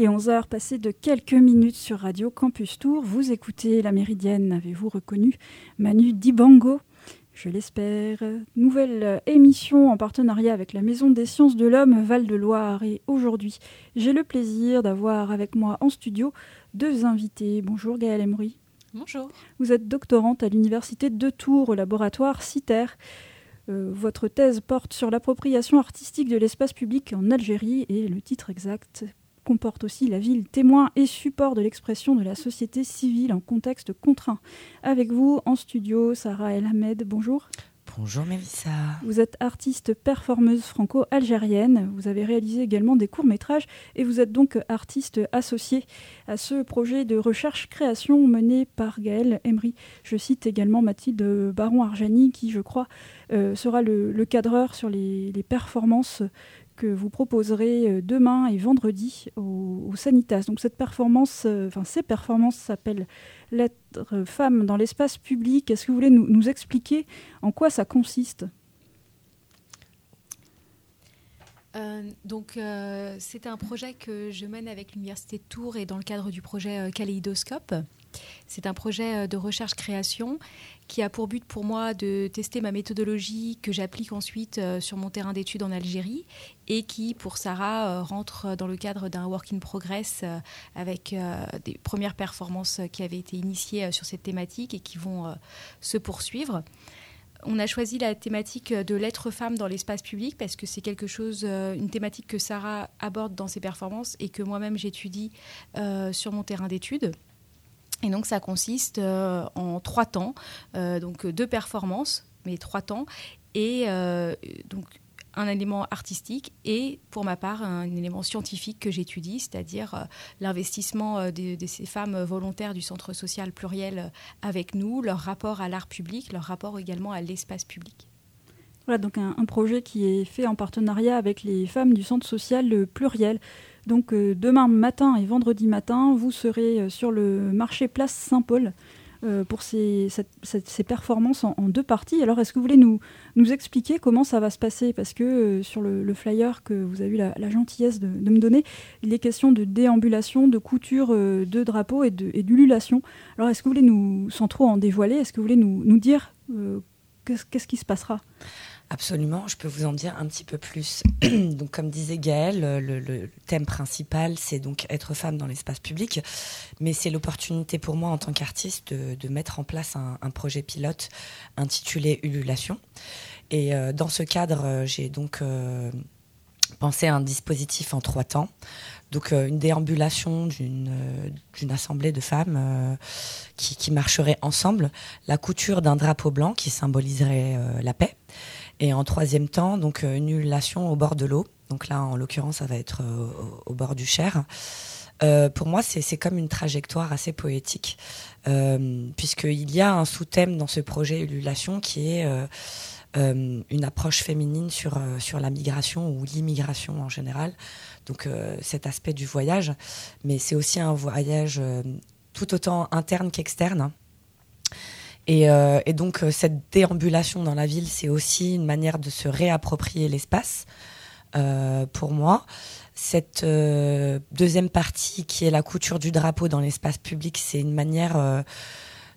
Il est 11h, passé de quelques minutes sur Radio Campus Tour. Vous écoutez La Méridienne, avez-vous reconnu Manu Dibango? Je l'espère. Nouvelle émission en partenariat avec la Maison des Sciences de l'Homme Val-de-Loire. Et aujourd'hui, j'ai le plaisir d'avoir avec moi en studio deux invités. Bonjour Gaëlle Emery. Bonjour. Vous êtes doctorante à l'Université de Tours au laboratoire CITER. Euh, votre thèse porte sur l'appropriation artistique de l'espace public en Algérie et le titre exact comporte aussi la ville témoin et support de l'expression de la société civile en contexte contraint. Avec vous en studio, Sarah El Ahmed, bonjour. Bonjour Mélissa. Vous êtes artiste performeuse franco-algérienne. Vous avez réalisé également des courts-métrages et vous êtes donc artiste associé à ce projet de recherche-création mené par Gaël Emery. Je cite également Mathilde Baron-Arjani qui, je crois, euh, sera le, cadreur sur les, les performances que vous proposerez euh, demain et vendredi au, Sanitas. Donc cette performance, euh, enfin ces performances s'appellent l'être femme dans l'espace public. Est-ce que vous voulez nous, expliquer en quoi ça consiste? Euh, donc, c'est un projet que je mène avec l'Université de Tours et dans le cadre du projet Kaléidoscope. C'est un projet de recherche-création qui a pour but pour moi de tester ma méthodologie que j'applique ensuite euh, sur mon terrain d'études en Algérie et qui, pour Sarah, euh, rentre dans le cadre d'un work in progress euh, avec des premières performances qui avaient été initiées sur cette thématique et qui vont se poursuivre. On a choisi la thématique de l'être femme dans l'espace public parce que c'est quelque chose, une thématique que Sarah aborde dans ses performances et que moi-même j'étudie sur mon terrain d'études. Et donc ça consiste euh, en trois temps, euh, donc deux performances, mais trois temps, et euh, donc un élément artistique et pour ma part un élément scientifique que j'étudie, c'est-à-dire l'investissement de, ces femmes volontaires du centre social pluriel avec nous, leur rapport à l'art public, leur rapport également à l'espace public. Voilà donc un, un, projet qui est fait en partenariat avec les femmes du centre social pluriel. Donc euh, demain matin et vendredi matin, vous serez euh, sur le marché Place Saint-Paul euh, pour ces, performances en, deux parties. Alors est-ce que vous voulez nous, expliquer comment ça va se passer? Parce que sur le, flyer que vous avez eu la, gentillesse de, me donner, il est question de déambulation, de couture de drapeaux et d'ululation. Alors est-ce que vous voulez nous, sans trop en dévoiler, est-ce que vous voulez nous, dire qu'est-ce qui se passera? Absolument, je peux vous en dire un petit peu plus. donc, comme disait Gaëlle, le, thème principal, c'est donc être femme dans l'espace public, mais c'est l'opportunité pour moi en tant qu'artiste de, mettre en place un, projet pilote intitulé Ululation. Et euh, dans ce cadre, euh, j'ai donc euh, pensé à un dispositif en trois temps. Donc une déambulation d'une assemblée de femmes qui, qui marcheraient ensemble, la couture d'un drapeau blanc qui symboliserait la paix, et en troisième temps, donc euh, une ululation au bord de l'eau. Donc là, en l'occurrence, ça va être euh, au, bord du Cher. Euh, pour moi, c'est comme une trajectoire assez poétique, euh, puisqu'il y a un sous-thème dans ce projet Ululation qui est une approche féminine sur, sur la migration ou l'immigration en général. Donc cet aspect du voyage, mais c'est aussi un voyage tout autant interne qu'externe. Et, et, donc cette déambulation dans la ville, c'est aussi une manière de se réapproprier l'espace pour moi. Cette euh, deuxième partie, qui est la couture du drapeau dans l'espace public, c'est une manière euh,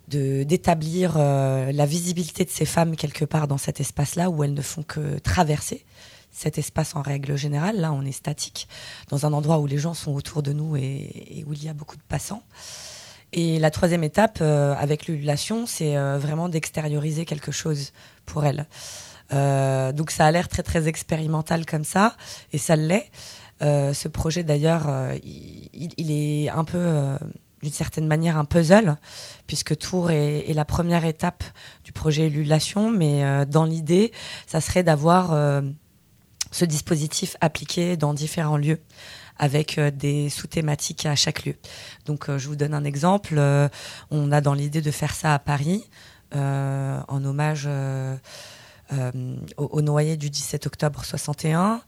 de d'établir euh, la visibilité de ces femmes quelque part dans cet espace-là où elles ne font que traverser cet espace en règle générale. Là, on est statique dans un endroit où les gens sont autour de nous et, où il y a beaucoup de passants. Et la troisième étape avec l'ululation, c'est vraiment d'extérioriser quelque chose pour elles. donc ça a l'air très très expérimental comme ça, et ça l'est. Euh, ce projet d'ailleurs, euh, il, est un peu, euh, d'une certaine manière, un puzzle, puisque Tours est, la première étape du projet Émulation, mais dans l'idée, ça serait d'avoir ce dispositif appliqué dans différents lieux avec des sous-thématiques à chaque lieu. Donc je vous donne un exemple. on a dans l'idée de faire ça à Paris en hommage euh, au, noyer du 17 octobre 61,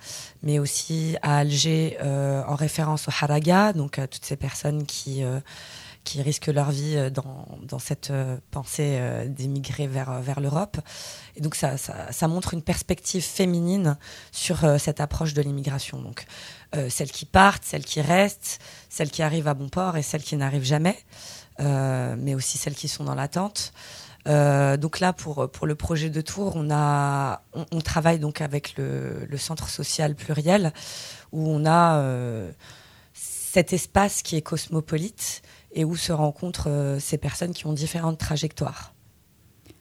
mais aussi à Alger euh, en référence au Haraga, donc à toutes ces personnes qui qui risquent leur vie dans, dans cette pensée d'émigrer vers, vers l'Europe. Et donc ça, ça, ça, montre une perspective féminine sur cette approche de l'immigration. Donc celles qui partent, celles qui restent, celles qui arrivent à bon port et celles qui n'arrivent jamais, mais aussi celles qui sont dans l'attente. Euh, donc là, pour, pour le projet de Tours, on, a, on, travaille donc avec le, centre social pluriel, où on a euh, cet espace qui est cosmopolite et où se rencontrent euh, ces personnes qui ont différentes trajectoires.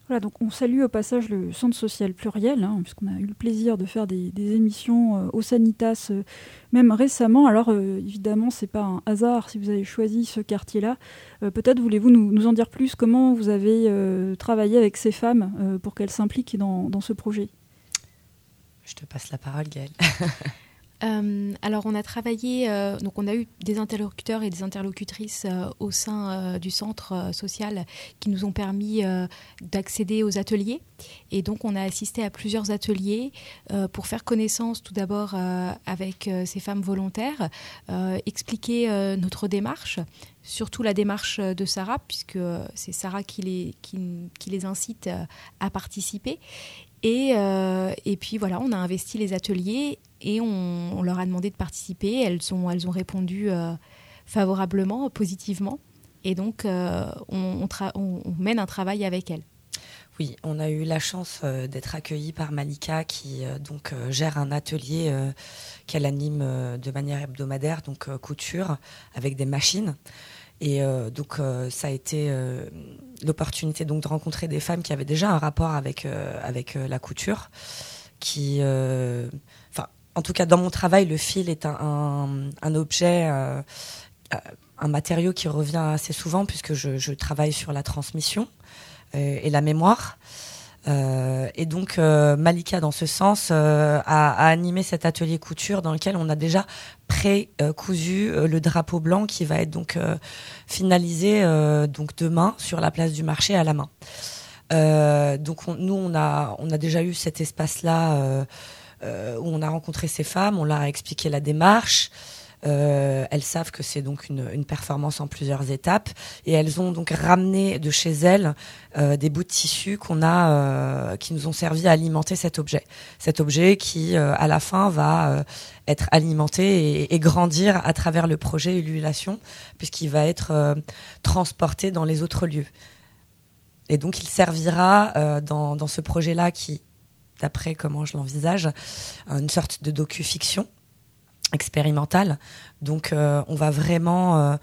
Voilà, donc on salue au passage le Centre social pluriel, hein, puisqu'on a eu le plaisir de faire des, émissions euh, au Sanitas, euh, même récemment. Alors euh, évidemment, c'est pas un hasard si vous avez choisi ce quartier-là. Peut-être voulez-vous nous, en dire plus comment vous avez travaillé avec ces femmes pour qu'elles s'impliquent dans, dans ce projet? Je te passe la parole, Gaëlle. Euh, alors on a travaillé, euh, donc on a eu des interlocuteurs et des interlocutrices euh, au sein du centre social qui nous ont permis d'accéder aux ateliers. Et donc on a assisté à plusieurs ateliers pour faire connaissance tout d'abord avec ces femmes volontaires, expliquer notre démarche, surtout la démarche de Sarah, puisque c'est Sarah qui les, incite à participer. Et, puis voilà, on a investi les ateliers et on, leur a demandé de participer. Elles, ont, elles ont répondu euh, favorablement, positivement. Et donc, euh, on, mène un travail avec elles. Oui, on a eu la chance euh, d'être accueillis par Malika qui donc gère un atelier qu'elle anime de manière hebdomadaire, donc couture avec des machines. Et donc ça a été l'opportunité donc de rencontrer des femmes qui avaient déjà un rapport avec avec la couture, qui en tout cas dans mon travail, le fil est un, objet, euh, euh, un matériau qui revient assez souvent puisque je, travaille sur la transmission euh, et la mémoire. et donc Malika, dans ce sens, a, animé cet atelier couture dans lequel on a déjà pré-cousu le drapeau blanc qui va être donc finalisé donc demain sur la place du marché à la main. donc nous, on a, on a déjà eu cet espace-là euh, où on a rencontré ces femmes, on leur a expliqué la démarche. Euh, elles savent que c'est donc une, performance en plusieurs étapes et elles ont donc ramené de chez elles euh, des bouts de tissu qu'on a, qui nous ont servi à alimenter cet objet. Cet objet qui, à la fin, va être alimenté et, grandir à travers le projet Ululation, puisqu'il va être transporté dans les autres lieux. Et donc, il servira dans ce projet-là qui d'après comment je l'envisage, une sorte de docu-fiction expérimentale. Donc euh, on va vraiment euh,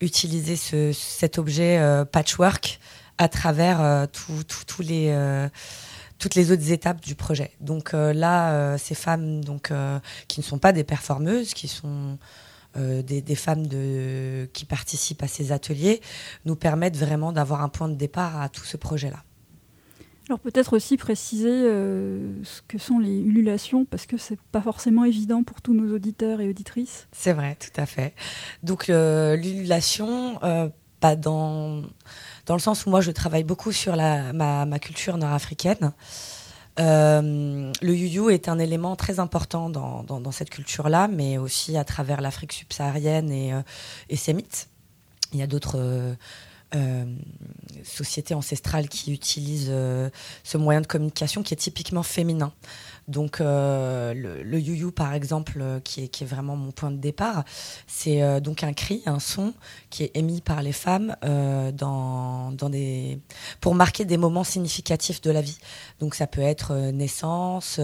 utiliser ce, cet objet euh, patchwork à travers les toutes les autres étapes du projet. Donc là, ces femmes donc qui ne sont pas des performeuses, qui sont des, femmes qui participent à ces ateliers, nous permettent vraiment d'avoir un point de départ à tout ce projet-là. Alors peut-être aussi préciser euh, ce que sont les ululations, parce que c'est pas forcément évident pour tous nos auditeurs et auditrices. C'est vrai, tout à fait. Donc l'ululation, euh, pas dans, dans le sens où moi je travaille beaucoup sur la, ma, ma culture nord-africaine. le you est un élément très important dans, dans, cette culture-là, mais aussi à travers l'Afrique subsaharienne et, et ses. Il y a d'autres euh, société ancestrale qui utilise euh, ce moyen de communication qui est typiquement féminin. Donc euh, le, le you par exemple, qui est, qui est, vraiment mon point de départ, c'est donc un cri, un son qui est émis par les femmes dans, dans des, pour marquer des moments significatifs de la vie. Donc ça peut être naissance,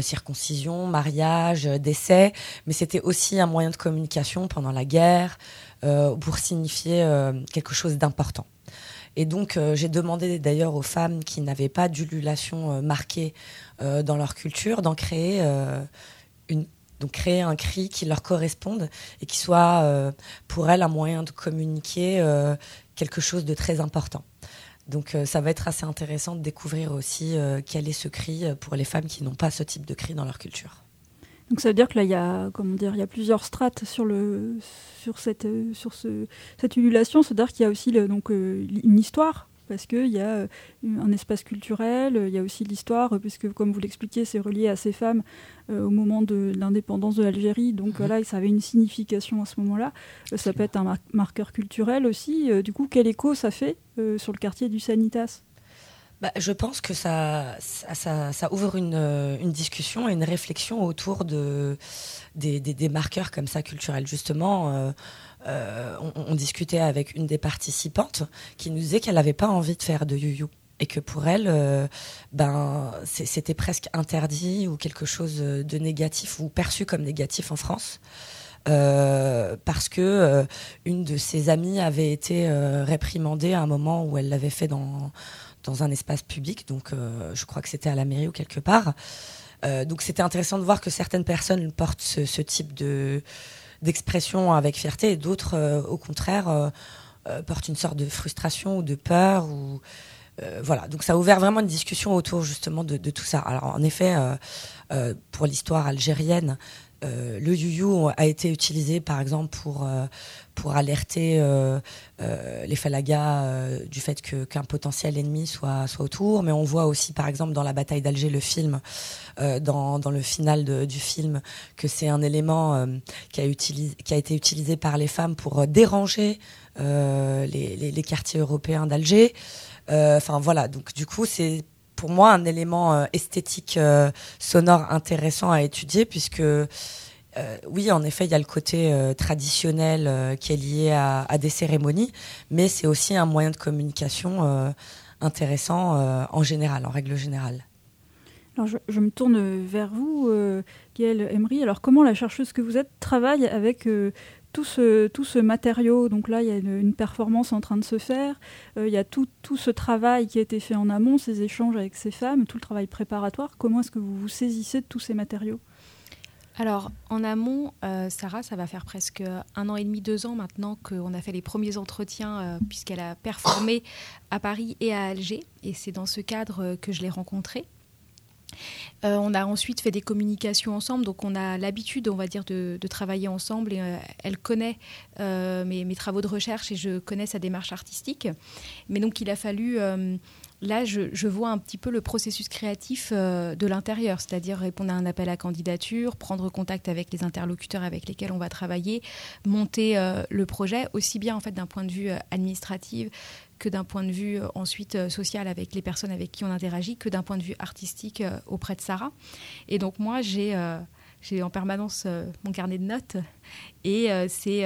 circoncision, mariage, décès, mais c'était aussi un moyen de communication pendant la guerre. Euh, pour signifier euh, quelque chose d'important. Et donc, euh, j'ai demandé d'ailleurs aux femmes qui n'avaient pas d'ululation marquée dans leur culture d'en créer une. Donc, créer un cri qui leur corresponde et qui soit pour elles un moyen de communiquer quelque chose de très important. Donc, ça va être assez intéressant de découvrir aussi quel est ce cri pour les femmes qui n'ont pas ce type de cri dans leur culture. Donc ça veut dire que là, il y a, comment dire, il y a plusieurs strates sur, le, sur, cette, sur ce, cette ululation. C'est-à-dire qu'il y a aussi donc, euh, une histoire, parce qu'il y a euh, un espace culturel, il y a aussi l'histoire, puisque comme vous l'expliquez, c'est relié à ces femmes euh, au moment de l'indépendance de l'Algérie. Donc voilà, mhm. ça avait une signification à ce moment-là. ça peut être un marqueur culturel aussi. du coup, quel écho ça fait sur le quartier du Sanitas? Bah, je pense que ça, ouvre une, une, discussion et une réflexion autour de, des, marqueurs comme ça culturels. Justement, euh, euh, on, discutait avec une des participantes qui nous disait qu'elle n'avait pas envie de faire de you et que pour elle, euh, ben, c'était presque interdit ou quelque chose de négatif ou perçu comme négatif en France. parce que une de ses amies avait été réprimandée à un moment où elle l'avait fait dans dans un espace public, donc euh, je crois que c'était à la mairie ou quelque part. Euh, donc c'était intéressant de voir que certaines personnes portent ce, type de d'expression avec fierté et d'autres, euh, au contraire, portent une sorte de frustration ou de peur ou voilà, donc ça a ouvert vraiment une discussion autour justement de, de tout ça. Alors en effet, pour l'histoire algérienne, euh, le you a été utilisé par exemple pour, euh, pour alerter euh, les Falagas du fait qu'un potentiel ennemi soit, soit autour. Mais on voit aussi par exemple dans la bataille d'Alger, le film, dans, dans, le final du film, que c'est un élément qui, a qui a été utilisé par les femmes pour déranger les, les, les, quartiers européens d'Alger. Enfin voilà, donc du coup c'est pour moi un élément euh, esthétique euh, sonore intéressant à étudier puisque euh, oui, en effet, il y a le côté traditionnel qui est lié à, des cérémonies, mais c'est aussi un moyen de communication intéressant en général, en règle générale. Alors je, me tourne vers vous, Gaëlle Emery. Alors comment la chercheuse que vous êtes travaille avec tout ce, tout ce matériau, donc là, il y a une, performance en train de se faire, euh, il y a tout, ce travail qui a été fait en amont, ces échanges avec ces femmes, tout le travail préparatoire. Comment est-ce que vous vous saisissez de tous ces matériaux? Alors, en amont, euh, Sarah, ça va faire presque un an et demi, deux ans maintenant qu'on a fait les premiers entretiens, euh, puisqu'elle a performé à Paris et à Alger. Et c'est dans ce cadre que je l'ai rencontrée. Euh, on a ensuite fait des communications ensemble, donc on a l'habitude, on va dire, de, travailler ensemble. Et, euh, elle connaît euh, mes, travaux de recherche et je connais sa démarche artistique. Mais donc il a fallu, là, je, vois un petit peu le processus créatif de l'intérieur, c'est-à-dire répondre à un appel à candidature, prendre contact avec les interlocuteurs avec lesquels on va travailler, monter le projet, aussi bien en fait d'un point de vue administratif que d'un point de vue euh, ensuite euh, social avec les personnes avec qui on interagit, que d'un point de vue artistique euh, auprès de Sarah. Et donc moi, j'ai j'ai en permanence mon carnet de notes et c'est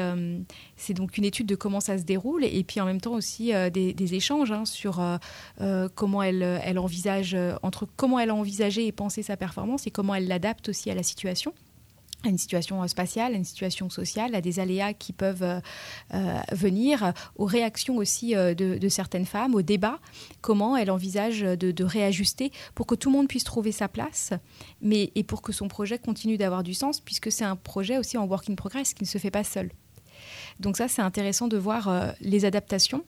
c'est donc une étude de comment ça se déroule et puis en même temps aussi des, échanges hein, sur comment elle, elle envisage entre comment elle a envisagé et pensé sa performance et comment elle l'adapte aussi à la situation à une situation euh, spatiale, à une situation sociale, à des aléas qui peuvent euh, euh, venir, aux réactions aussi de, certaines femmes, au débat, comment elle envisage de, réajuster pour que tout le monde puisse trouver sa place, mais et pour que son projet continue d'avoir du sens, puisque c'est un projet aussi en work in progress qui ne se fait pas seul. Donc ça, c'est intéressant de voir les adaptations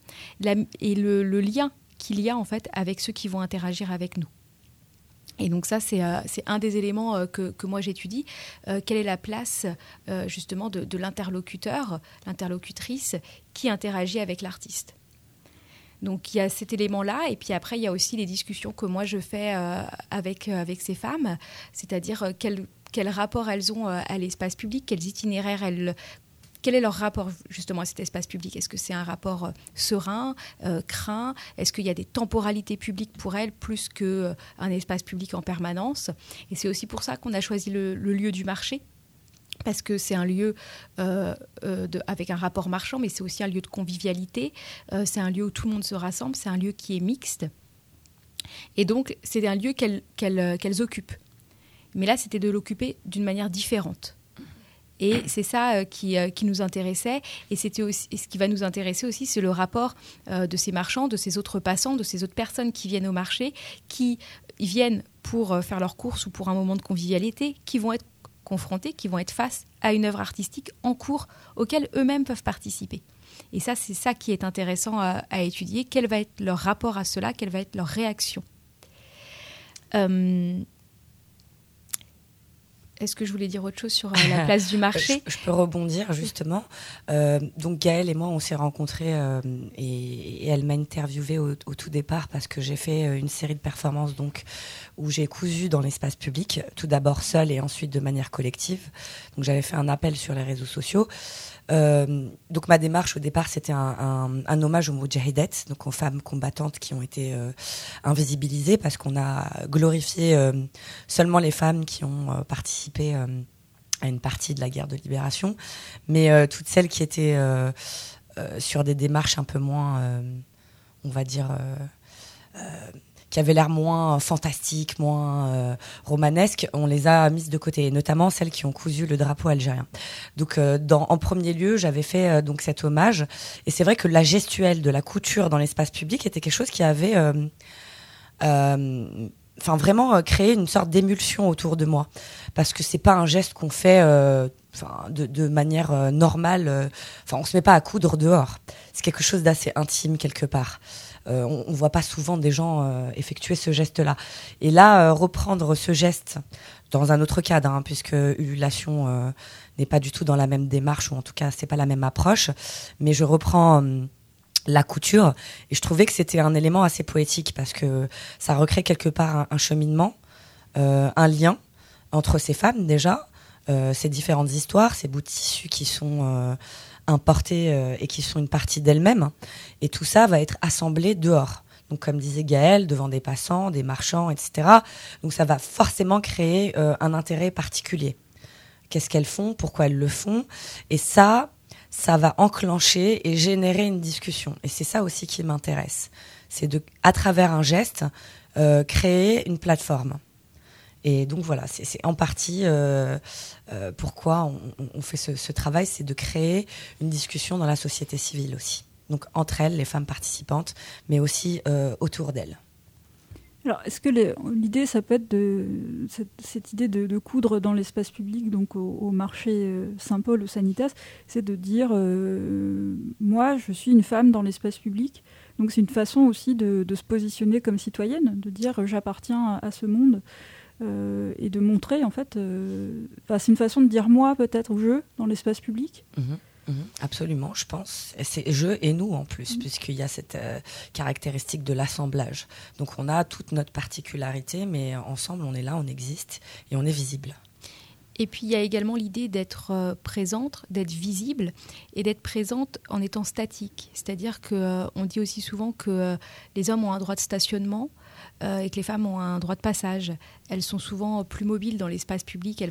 et le lien qu'il y a en fait avec ceux qui vont interagir avec nous. Et donc ça, c'est euh, un des éléments euh, que, moi j'étudie. Euh, quelle est la place justement de, l'interlocuteur, l'interlocutrice qui interagit avec l'artiste? Donc il y a cet élément-là, et puis après il y a aussi les discussions que moi je fais avec, avec ces femmes, c'est-à-dire quel, quel rapport elles ont à l'espace public, quels itinéraires elles quel est leur rapport justement à cet espace public? Est-ce que c'est un rapport euh, serein, euh, craint? Est-ce qu'il y a des temporalités publiques pour elles plus qu'un euh, espace public en permanence? Et c'est aussi pour ça qu'on a choisi le, lieu du marché parce que c'est un lieu avec un rapport marchand, mais c'est aussi un lieu de convivialité. c'est un lieu où tout le monde se rassemble. C'est un lieu qui est mixte. Et donc, c'est un lieu qu'elles occupent. Mais là, c'était de l'occuper d'une manière différente. Et c'est ça euh, qui, euh, qui, nous intéressait. Et c'était aussi, ce qui va nous intéresser aussi, c'est le rapport euh, de ces marchands, de ces autres passants, de ces autres personnes qui viennent au marché, qui viennent pour faire leurs courses ou pour un moment de convivialité, qui vont être confrontés, qui vont être face à une œuvre artistique en cours auquel eux-mêmes peuvent participer. Et ça, c'est ça qui est intéressant à, étudier. Quel va être leur rapport à cela? Quelle va être leur réaction? Est-ce que je voulais dire autre chose sur euh, la place du marché? je, peux rebondir justement. Euh, donc Gaëlle et moi, on s'est rencontrés euh, et, elle m'a interviewé au, tout départ parce que j'ai fait une série de performances donc où j'ai cousu dans l'espace public, tout d'abord seule et ensuite de manière collective. Donc j'avais fait un appel sur les réseaux sociaux. Euh, donc ma démarche au départ, c'était un, hommage aux donc aux femmes combattantes qui ont été euh, invisibilisées parce qu'on a glorifié euh, seulement les femmes qui ont participé à une partie de la guerre de libération, mais toutes celles qui étaient sur des démarches un peu moins, on va dire qui avaient l'air moins fantastiques, moins euh, romanesques, on les a mises de côté, notamment celles qui ont cousu le drapeau algérien. Donc, euh, en premier lieu, j'avais fait euh, donc cet hommage, et c'est vrai que la gestuelle de la couture dans l'espace public était quelque chose qui avait enfin vraiment créé une sorte d'émulsion autour de moi. Parce que c'est pas un geste qu'on fait de, manière normale enfin on se met pas à coudre dehors. C'est quelque chose d'assez intime quelque part euh, on ne voit pas souvent des gens euh, effectuer ce geste-là. Et là, euh, reprendre ce geste dans un autre cadre, hein, puisque Ululation n'est pas du tout dans la même démarche, ou en tout cas, c'est pas la même approche, mais je reprends la couture et je trouvais que c'était un élément assez poétique parce que ça recrée quelque part un, cheminement, un lien entre ces femmes déjà, ces différentes histoires, ces bouts de tissu qui sont importées euh, et qui sont une partie d'elles-mêmes. Et tout ça va être assemblé dehors. Donc, comme disait Gaël, devant des passants, des marchands, etc. Donc, ça va forcément créer euh, un intérêt particulier. Qu'est-ce qu'elles font? Pourquoi elles le font? Et ça, ça va enclencher et générer une discussion. Et c'est ça aussi qui m'intéresse. C'est de, à travers un geste, euh, créer une plateforme. Et donc voilà, c'est en partie euh, euh, pourquoi on, fait ce, travail, c'est de créer une discussion dans la société civile aussi. Donc entre elles, les femmes participantes, mais aussi euh, autour d'elles. Alors, est-ce que l'idée, ça peut être de cette, idée de, coudre dans l'espace public, donc au, marché Saint-Paul, au Sanitas, c'est de dire moi, je suis une femme dans l'espace public. Donc, c'est une façon aussi de, se positionner comme citoyenne, de dire j'appartiens à, ce monde. Euh, et de montrer en fait. Euh, c'est une façon de dire moi peut-être ou je dans l'espace public. Mhm, mhm, absolument, je pense. C'est je et nous en plus, mhm. puisqu'il y a cette euh, caractéristique de l'assemblage. Donc on a toute notre particularité, mais ensemble on est là, on existe et on est visible. Et puis il y a également l'idée d'être présente, d'être visible et d'être présente en étant statique. C'est-à-dire qu'on dit aussi souvent que les hommes ont un droit de stationnement, euh, et que les femmes ont un droit de passage. Elles sont souvent plus mobiles dans l'espace public, elles,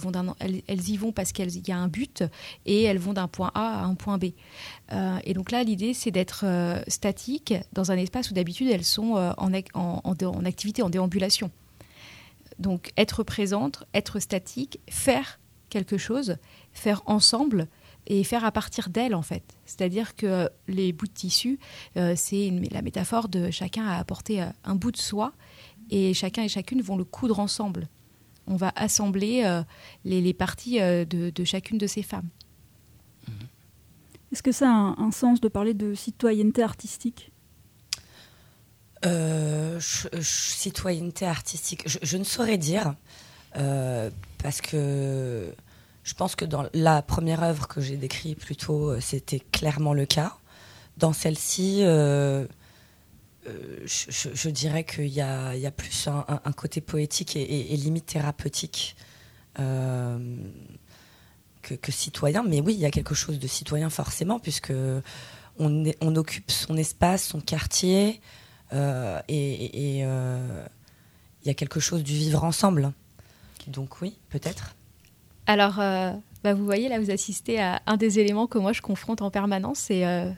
y vont parce qu'il y a un but et elles vont d'un point A à un point B. Euh, et donc là, l'idée, c'est d'être euh, statique dans un espace où d'habitude elles sont en, activité, en déambulation. Donc être présente, être statique, faire quelque chose, faire ensemble et faire à partir d'elles en fait. C'est-à-dire que les bouts de tissu, c'est la métaphore de chacun a apporté un bout de soi et chacun et chacune vont le coudre ensemble. On va assembler euh, les, parties euh, de, chacune de ces femmes. Mhm. Est-ce que ça a un, sens de parler de citoyenneté artistique? Euh, Citoyenneté artistique, je, ne saurais dire, parce que je pense que dans la première œuvre que j'ai décrite plutôt, c'était clairement le cas. Dans celle-ci, je, dirais qu'il y a, plus un, côté poétique et, limite thérapeutique que, que, citoyen. Mais oui, il y a quelque chose de citoyen forcément, puisque on, occupe son espace, son quartier, et, il y a quelque chose du vivre ensemble. Donc oui, peut-être. Alors, euh, bah, vous voyez, là, vous assistez à un des éléments que moi, je confronte en permanence, c'est euh,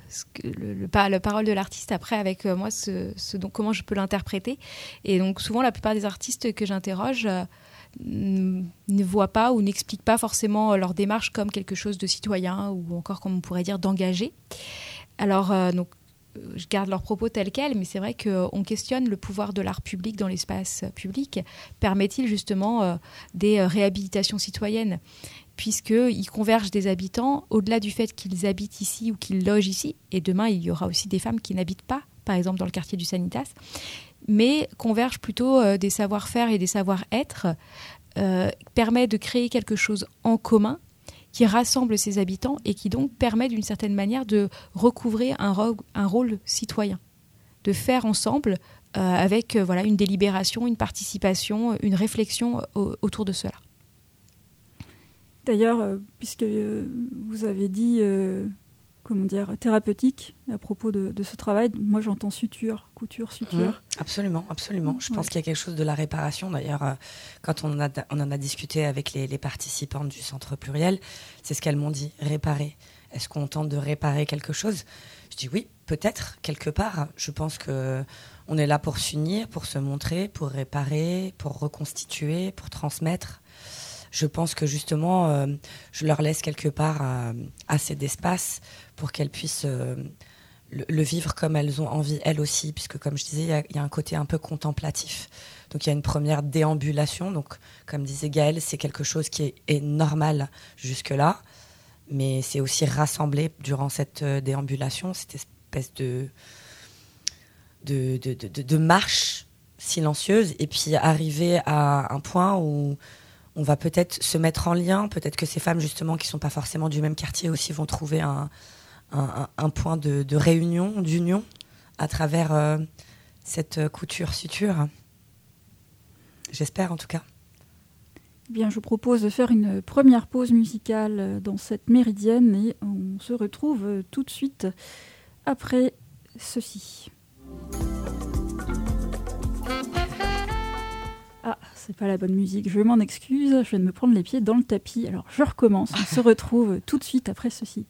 le, le, la parole de l'artiste après avec euh, moi, ce, donc, comment je peux l'interpréter. Et donc, souvent, la plupart des artistes que j'interroge ne voient pas ou n'expliquent pas forcément leur démarche comme quelque chose de citoyen ou encore, comme on pourrait dire, d'engagé. Alors, donc, je garde leurs propos tels quels, mais c'est vrai qu'on questionne le pouvoir de l'art public dans l'espace public. Permet-il justement euh, des euh, réhabilitations citoyennes? Puisqu'ils convergent des habitants au-delà du fait qu'ils habitent ici ou qu'ils logent ici. Et demain, il y aura aussi des femmes qui n'habitent pas, par exemple dans le quartier du Sanitas, mais convergent plutôt euh, des savoir-faire et des savoir-être, permet de créer quelque chose en commun qui rassemble ses habitants et qui donc permet d'une certaine manière de recouvrer un, rôle citoyen, de faire ensemble euh, avec euh, voilà une délibération, une participation, une réflexion autour de cela. D'ailleurs, euh, puisque vous avez dit comment dire, thérapeutique à propos de, ce travail. Moi, j'entends suture, couture, suture. Mmh, absolument, absolument. Je pense qu'il y a quelque chose de la réparation. D'ailleurs, euh, quand on, a, on en a discuté avec les, participantes du centre pluriel, c'est ce qu'elles m'ont dit, réparer. Est-ce qu'on tente de réparer quelque chose? Je dis oui, peut-être, quelque part. Je pense que on est là pour s'unir, pour se montrer, pour réparer, pour reconstituer, pour transmettre je pense que justement, euh, je leur laisse quelque part euh, assez d'espace pour qu'elles puissent euh, le, vivre comme elles ont envie, elles aussi, puisque comme je disais, il y, a un côté un peu contemplatif. Donc il y a une première déambulation. Donc, comme disait Gaëlle, c'est quelque chose qui est, normal jusque-là, mais c'est aussi rassemblé durant cette déambulation, cette espèce de, de, de, de marche silencieuse, et puis arriver à un point où on va peut-être se mettre en lien. Peut-être que ces femmes, justement, qui sont pas forcément du même quartier aussi, vont trouver un, point de, réunion, d'union, à travers euh, cette couture-suture. J'espère, en tout cas. Eh bien, je vous propose de faire une première pause musicale dans cette méridienne et on se retrouve tout de suite après ceci. C'est pas la bonne musique, je m'en excuse, je viens de me prendre les pieds dans le tapis. Alors je recommence, on se retrouve tout de suite après ceci.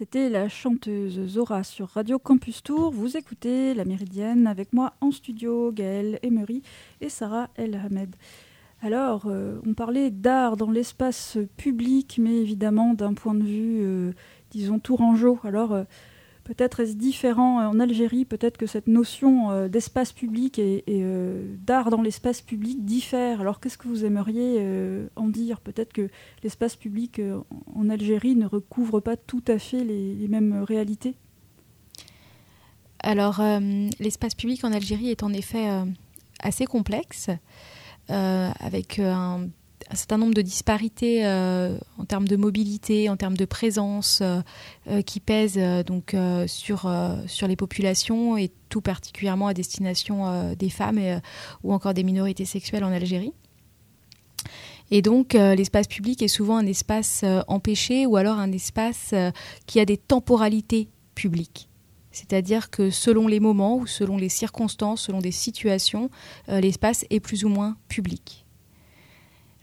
C'était la chanteuse Zora sur Radio Campus Tour. Vous écoutez La Méridienne avec moi en studio, Gaëlle Emery et Sarah El Hamed. Alors, euh, on parlait d'art dans l'espace public, mais évidemment d'un point de vue, euh, disons, tourangeau. Alors, euh, peut-être est-ce différent en Algérie, peut-être que cette notion d'espace public et, d'art dans l'espace public diffère. Alors, qu'est-ce que vous aimeriez en dire? Peut-être que l'espace public en Algérie ne recouvre pas tout à fait les mêmes réalités? Alors, l'espace public en Algérie est en effet assez complexe. Euh, avec euh, un, certain nombre de disparités euh, en termes de mobilité, en termes de présence qui pèsent donc sur, les populations et tout particulièrement à destination des femmes ou encore des minorités sexuelles en Algérie. Et donc, l'espace public est souvent un espace empêché ou alors un espace qui a des temporalités publiques. C'est-à-dire que selon les moments ou selon les circonstances, selon des situations, euh, l'espace est plus ou moins public.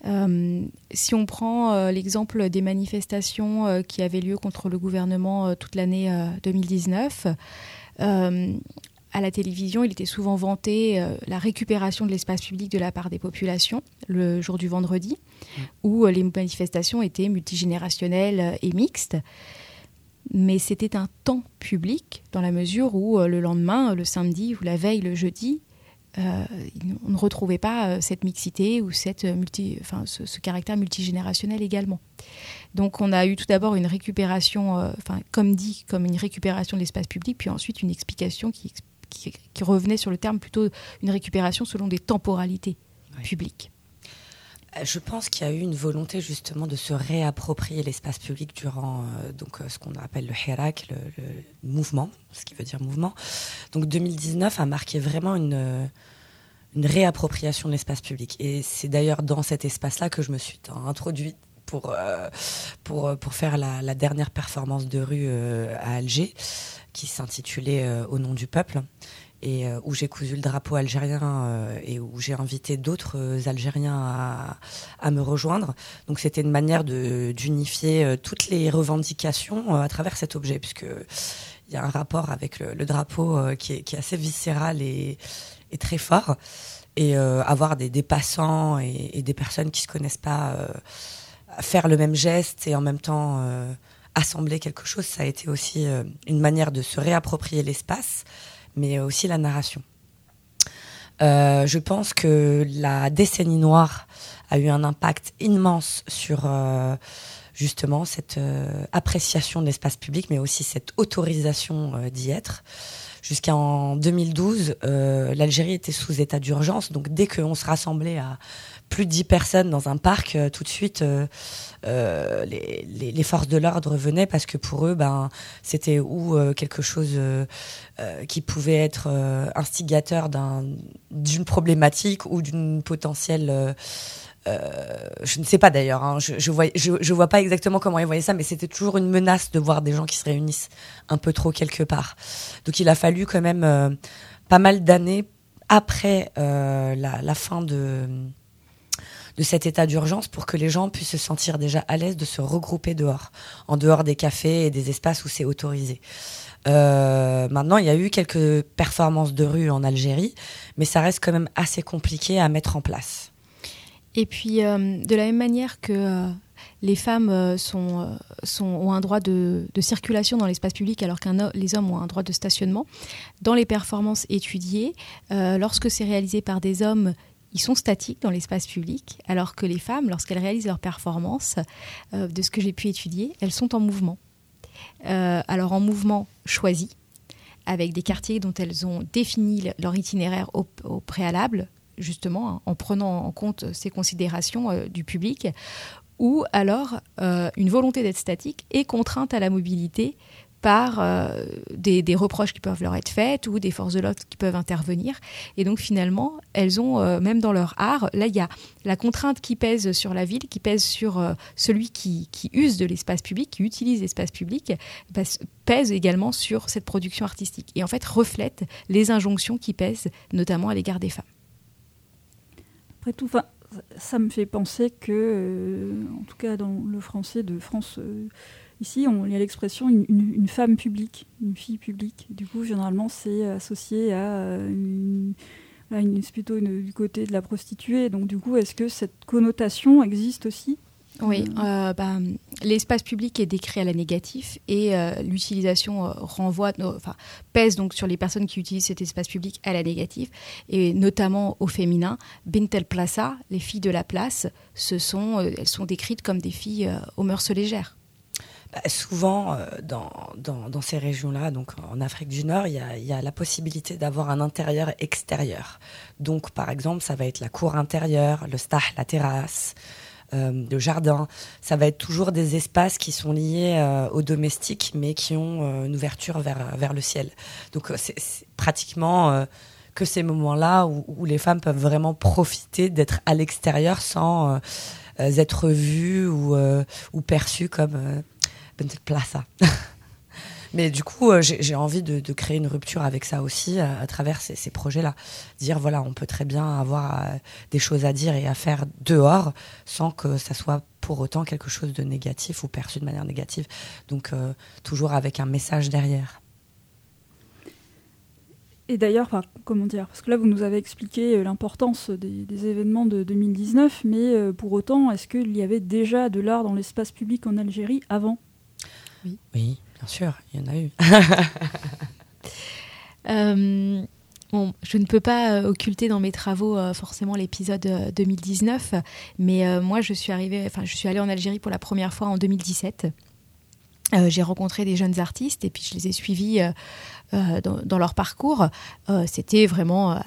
Euh, si on prend euh, l'exemple des manifestations qui avaient lieu contre le gouvernement toute l'année 2019, à la télévision, il était souvent vanté la récupération de l'espace public de la part des populations le jour du vendredi, où les manifestations étaient multigénérationnelles et mixtes. Mais c'était un temps public dans la mesure où euh, le lendemain, le samedi ou la veille, le jeudi, euh, on ne retrouvait pas euh, cette mixité ou cette multi, enfin, ce, caractère multigénérationnel également. Donc on a eu tout d'abord une récupération, enfin, comme dit, comme une récupération de l'espace public, puis ensuite une explication qui, qui, revenait sur le terme plutôt une récupération selon des temporalités publiques. Euh, je pense qu'il y a eu une volonté justement de se réapproprier l'espace public durant euh, donc euh, ce qu'on appelle le hirak, le, mouvement, ce qui veut dire mouvement. Donc 2019 a marqué vraiment une, réappropriation de l'espace public. Et c'est d'ailleurs dans cet espace-là que je me suis introduite pour, pour, faire la, dernière performance de rue à Alger, qui s'intitulait Au nom du peuple et euh, où j'ai cousu le drapeau algérien euh, et où j'ai invité d'autres euh, Algériens à, me rejoindre. Donc c'était une manière d'unifier toutes les revendications à travers cet objet, puisque il y a un rapport avec le, drapeau qui est, assez viscéral et, très fort. Et avoir des, passants et, et, des personnes qui se connaissent pas faire le même geste et en même temps assembler quelque chose, ça a été aussi une manière de se réapproprier l'espace mais aussi la narration. Euh, je pense que la décennie noire a eu un impact immense sur euh, justement cette euh, appréciation de l'espace public, mais aussi cette autorisation d'y être. Jusqu'en 2012, l'Algérie était sous état d'urgence, donc dès qu'on se rassemblait à plus de 10 personnes dans un parc, euh, tout de suite, euh, euh, les, les, forces de l'ordre venaient parce que pour eux, ben, c'était ou quelque chose qui pouvait être instigateur d'une problématique ou d'une potentielle... je ne sais pas d'ailleurs, hein, je, je, vois, je, je, vois pas exactement comment ils voyaient ça, mais c'était toujours une menace de voir des gens qui se réunissent un peu trop quelque part. Donc il a fallu quand même pas mal d'années après la, la, fin de de cet état d'urgence pour que les gens puissent se sentir déjà à l'aise de se regrouper dehors, en dehors des cafés et des espaces où c'est autorisé. Euh, maintenant, il y a eu quelques performances de rue en Algérie, mais ça reste quand même assez compliqué à mettre en place. Et puis, euh, de la même manière que euh, les femmes ont un droit de, de circulation dans l'espace public alors que les hommes ont un droit de stationnement, dans les performances étudiées, lorsque c'est réalisé par des hommes ils sont statiques dans l'espace public, alors que les femmes, lorsqu'elles réalisent leur performance, euh, de ce que j'ai pu étudier, elles sont en mouvement. Euh, alors en mouvement choisi, avec des quartiers dont elles ont défini leur itinéraire au, préalable, justement, hein, en prenant en compte ces considérations euh, du public, ou alors une volonté d'être statique et contrainte à la mobilité par euh, des, reproches qui peuvent leur être faits ou des forces de l'autre qui peuvent intervenir. Et donc finalement, elles ont, euh, même dans leur art, là il y a la contrainte qui pèse sur la ville, qui pèse sur euh, celui qui, use de l'espace public, qui utilise l'espace public, pèse également sur cette production artistique. Et en fait reflète les injonctions qui pèsent notamment à l'égard des femmes. Après tout, ça me fait penser que, en tout cas dans le français de France Ici, on, il y a l'expression une, femme publique, une fille publique. Du coup, généralement, c'est associé à une, plutôt du côté de la prostituée. Donc, du coup, est-ce que cette connotation existe aussi? Oui, euh, bah, l'espace public est décrit à la négative et euh, l'utilisation euh, renvoie, enfin, pèse donc sur les personnes qui utilisent cet espace public à la négative et notamment au féminin. Bintel Plaza, les filles de la place, ce sont, elles sont décrites comme des filles aux mœurs légères. Souvent, dans, dans, ces régions-là, donc en Afrique du Nord, il y a, la possibilité d'avoir un intérieur-extérieur. Donc, par exemple, ça va être la cour intérieure, le stah, la terrasse euh, de jardin. Ça va être toujours des espaces qui sont liés euh, aux domestiques, mais qui ont euh, une ouverture vers, le ciel. Donc c'est pratiquement que ces moments-là où, les femmes peuvent vraiment profiter d'être à l'extérieur sans être vues ou perçues comme euh, plaza. Mais du coup, euh, j'ai envie de, créer une rupture avec ça aussi à, travers ces, projets-là. Dire, voilà, on peut très bien avoir euh, des choses à dire et à faire dehors sans que ça soit pour autant quelque chose de négatif ou perçu de manière négative. Donc, euh, toujours avec un message derrière. Et d'ailleurs, comment dire Parce que là, vous nous avez expliqué l'importance des, des, événements de 2019, mais pour autant, est-ce qu'il y avait déjà de l'art dans l'espace public en Algérie avant? Oui. Oui. Bien sûr, il y en a eu. Euh, bon, je ne peux pas euh, occulter dans mes travaux euh, forcément l'épisode 2019, mais moi je suis arrivée, enfin je suis allée en Algérie pour la première fois en 2017. j'ai rencontré des jeunes artistes et puis je les ai suivis dans, dans, leur parcours. C'était vraiment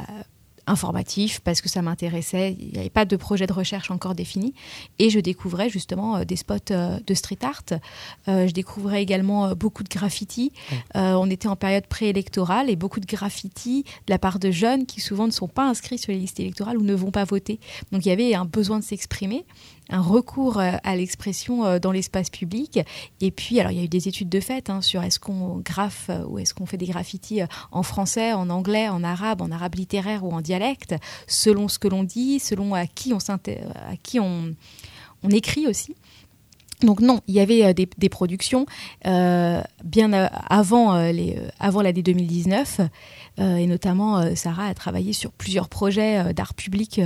informatif parce que ça m'intéressait. Il n'y avait pas de projet de recherche encore défini. Et je découvrais justement euh, des spots euh, de street art. Euh, je découvrais également beaucoup de graffiti. on était en période préélectorale et beaucoup de graffiti de la part de jeunes qui souvent ne sont pas inscrits sur les listes électorales ou ne vont pas voter. Donc il y avait un besoin de s'exprimer un recours euh, à l'expression euh, dans l'espace public. Et puis, alors il y a eu des études de fait hein, sur est-ce qu'on graffe euh, ou est-ce qu'on fait des graffitis en français, en anglais, en arabe, en arabe littéraire ou en dialecte, selon ce que l'on dit, selon à qui on, à qui on, écrit aussi. Donc non, il y avait des, productions bien avant les avant l'année 2019 et notamment Sarah a travaillé sur plusieurs projets d'art public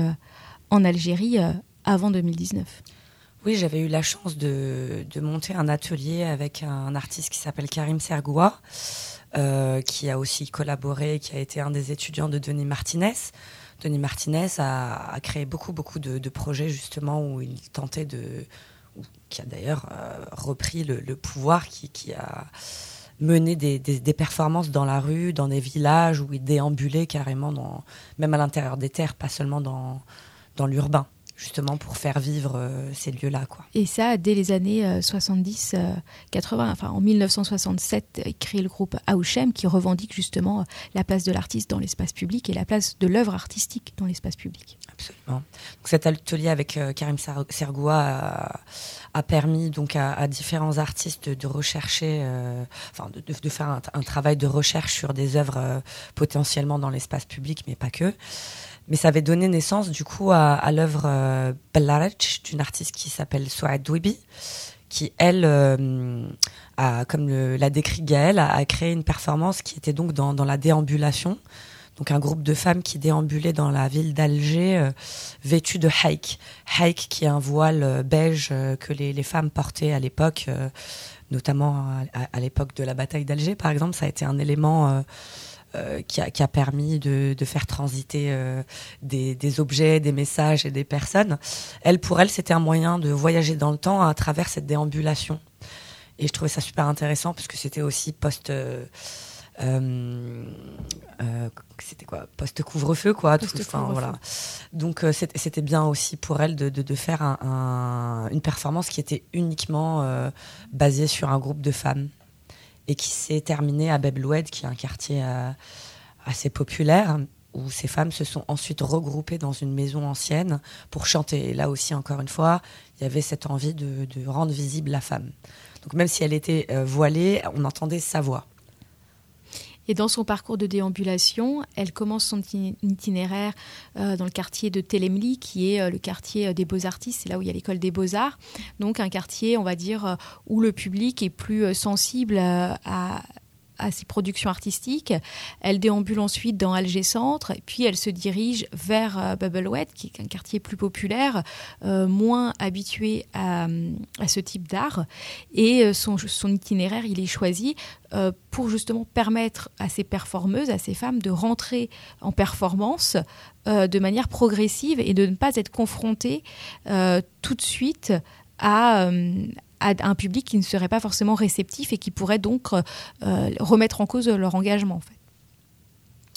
en Algérie avant 2019 oui, j'avais eu la chance de, monter un atelier avec un artiste qui s'appelle Karim Sergoua, euh, qui a aussi collaboré, qui a été un des étudiants de Denis Martinez. Denis Martinez a, créé beaucoup, beaucoup de, projets justement où il tentait de, qui a d'ailleurs euh, repris le, pouvoir, qui, a mené des, performances dans la rue, dans des villages où il déambulait carrément, même à l'intérieur des terres, pas seulement dans l'urbain justement pour faire vivre euh, ces lieux-là. Quoi. Et ça, dès les années 70-80, euh, enfin en 1967, il crée le groupe Aouchem qui revendique justement euh, la place de l'artiste dans l'espace public et la place de l'œuvre artistique dans l'espace public. Absolument. Donc cet atelier avec Karim Sergoua a, permis donc à, différents artistes de, rechercher, enfin de, de, faire un, un, travail de recherche sur des œuvres potentiellement dans l'espace public, mais pas que. Mais ça avait donné naissance du coup à, l'œuvre euh, d'une artiste qui s'appelle Souad Dwibi, qui elle, euh, comme l'a décrit Gaëlle, a, créé une performance qui était donc dans, la déambulation. Donc un groupe de femmes qui déambulaient dans la ville d'Alger euh, vêtues de haïk. Haïk qui est un voile euh, beige que les, femmes portaient à l'époque, notamment à l'époque de la bataille d'Alger par exemple. Ça a été un élément euh, qui, a, permis de, faire transiter euh, des, objets, des messages et des personnes. Elle, pour elle, c'était un moyen de voyager dans le temps à travers cette déambulation. Et je trouvais ça super intéressant parce que c'était aussi post. Euh, c'était quoi post couvre-feu quoi tout, voilà donc c'était bien aussi pour elle de, faire une performance qui était uniquement basée sur un groupe de femmes et qui s'est terminée à Bebloued, qui est un quartier euh, assez populaire, où ces femmes se sont ensuite regroupées dans une maison ancienne pour chanter. Et là aussi, encore une fois, il y avait cette envie de, rendre visible la femme. Donc même si elle était euh, voilée, on entendait sa voix. Et dans son parcours de déambulation, elle commence son itinéraire euh, dans le quartier de Telemli, qui est euh, le quartier euh, des beaux-artistes, c'est là où il y a l'école des beaux-arts. Donc un quartier, on va dire, où le public est plus sensible à, à ses productions artistiques. Elle déambule ensuite dans Alger Centre, et puis elle se dirige vers euh, Bubblewet, qui est un quartier plus populaire, euh, moins habitué à, ce type d'art. Et euh, son, itinéraire, il est choisi pour justement permettre à ces performeuses, à ces femmes, de rentrer en performance de manière progressive et de ne pas être confrontées tout de suite à, à un public qui ne serait pas forcément réceptif et qui pourrait donc euh, euh, remettre en cause leur engagement. En fait.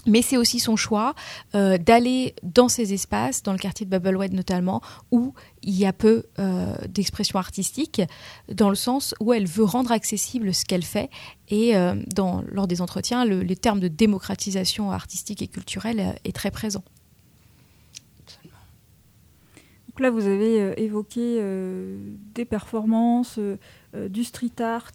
Mais c'est aussi son choix euh, d'aller dans ces espaces, dans le quartier de Bubblewed notamment, où il y a peu d'expression artistique, dans le sens où elle veut rendre accessible ce qu'elle fait. Et lors des entretiens, le, terme de démocratisation artistique et culturelle est très présent là, vous avez euh, évoqué euh, des performances, euh, du street art.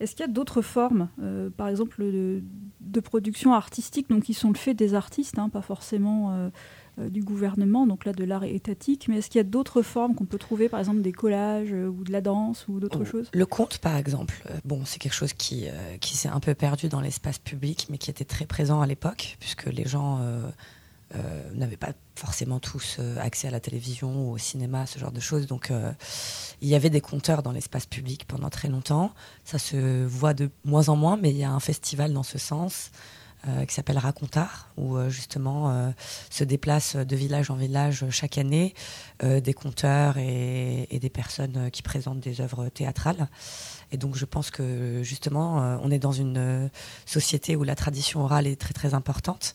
Est-ce qu'il y a d'autres formes, par exemple, de, production artistique, donc qui sont le fait des artistes, hein, pas forcément du gouvernement, donc là de l'art étatique, mais est-ce qu'il y a d'autres formes qu'on peut trouver, par exemple des collages ou de la danse ou d'autres oh, choses? Le conte, par exemple, bon, c'est quelque chose qui, qui s'est un peu perdu dans l'espace public, mais qui était très présent à l'époque, puisque les gens euh, n'avaient pas forcément tous euh, accès à la télévision ou au cinéma, ce genre de choses. Donc euh, il y avait des compteurs dans l'espace public pendant très longtemps. Ça se voit de moins en moins, mais il y a un festival dans ce sens. qui s'appelle Racontard, où justement se déplacent de village en village chaque année des conteurs et, et, des personnes qui présentent des œuvres théâtrales. Et donc je pense que justement on est dans une société où la tradition orale est très très importante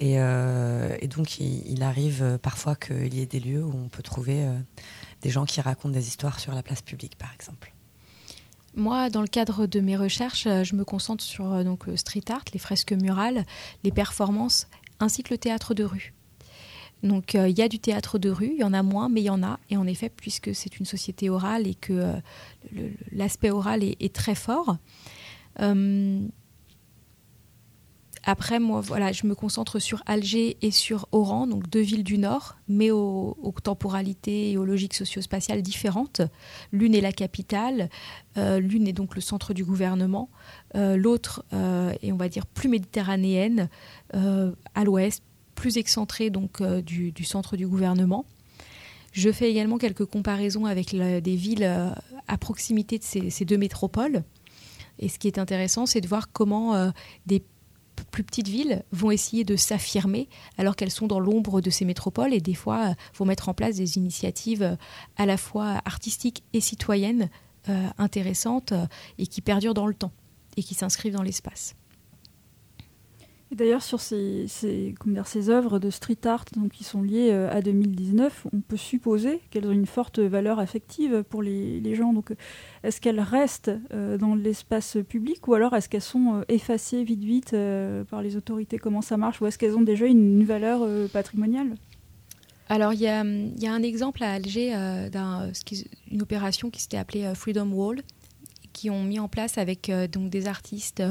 euh, et, donc, il, arrive euh, parfois qu'il y ait des lieux où on peut trouver euh, des gens qui racontent des histoires sur la place publique, par exemple. Moi, dans le cadre de mes recherches, je me concentre sur donc, street art, les fresques murales, les performances, ainsi que le théâtre de rue. Donc il y a du théâtre de rue, il y en a moins, mais il y en a. Et en effet, puisque c'est une société orale et que l'aspect oral est, très fort, après, moi, voilà, je me concentre sur Alger et sur Oran, donc deux villes du Nord, mais aux, temporalités et aux logiques socio-spatiales différentes. L'une est la capitale, euh, l'une est donc le centre du gouvernement, euh, l'autre euh, est, on va dire, plus méditerranéenne, à l'ouest, plus excentrée donc du, centre du gouvernement. Je fais également quelques comparaisons avec des villes à proximité de ces, deux métropoles. Et ce qui est intéressant, c'est de voir comment des plus petites villes vont essayer de s'affirmer alors qu'elles sont dans l'ombre de ces métropoles et des fois euh, vont mettre en place des initiatives euh, à la fois artistiques et citoyennes euh, intéressantes et qui perdurent dans le temps et qui s'inscrivent dans l'espace. D'ailleurs, sur ces, œuvres de street art donc, qui sont liées euh, à 2019, on peut supposer qu'elles ont une forte valeur affective pour les, gens. Donc, est-ce qu'elles restent euh, dans l'espace public ou alors est-ce qu'elles sont euh, effacées vite vite par les autorités? Comment ça marche? Ou est-ce qu'elles ont déjà une, valeur patrimoniale? Alors, il y a, un exemple à Alger d'une opération qui s'était appelée Freedom Wall, qui ont mis en place avec donc des artistes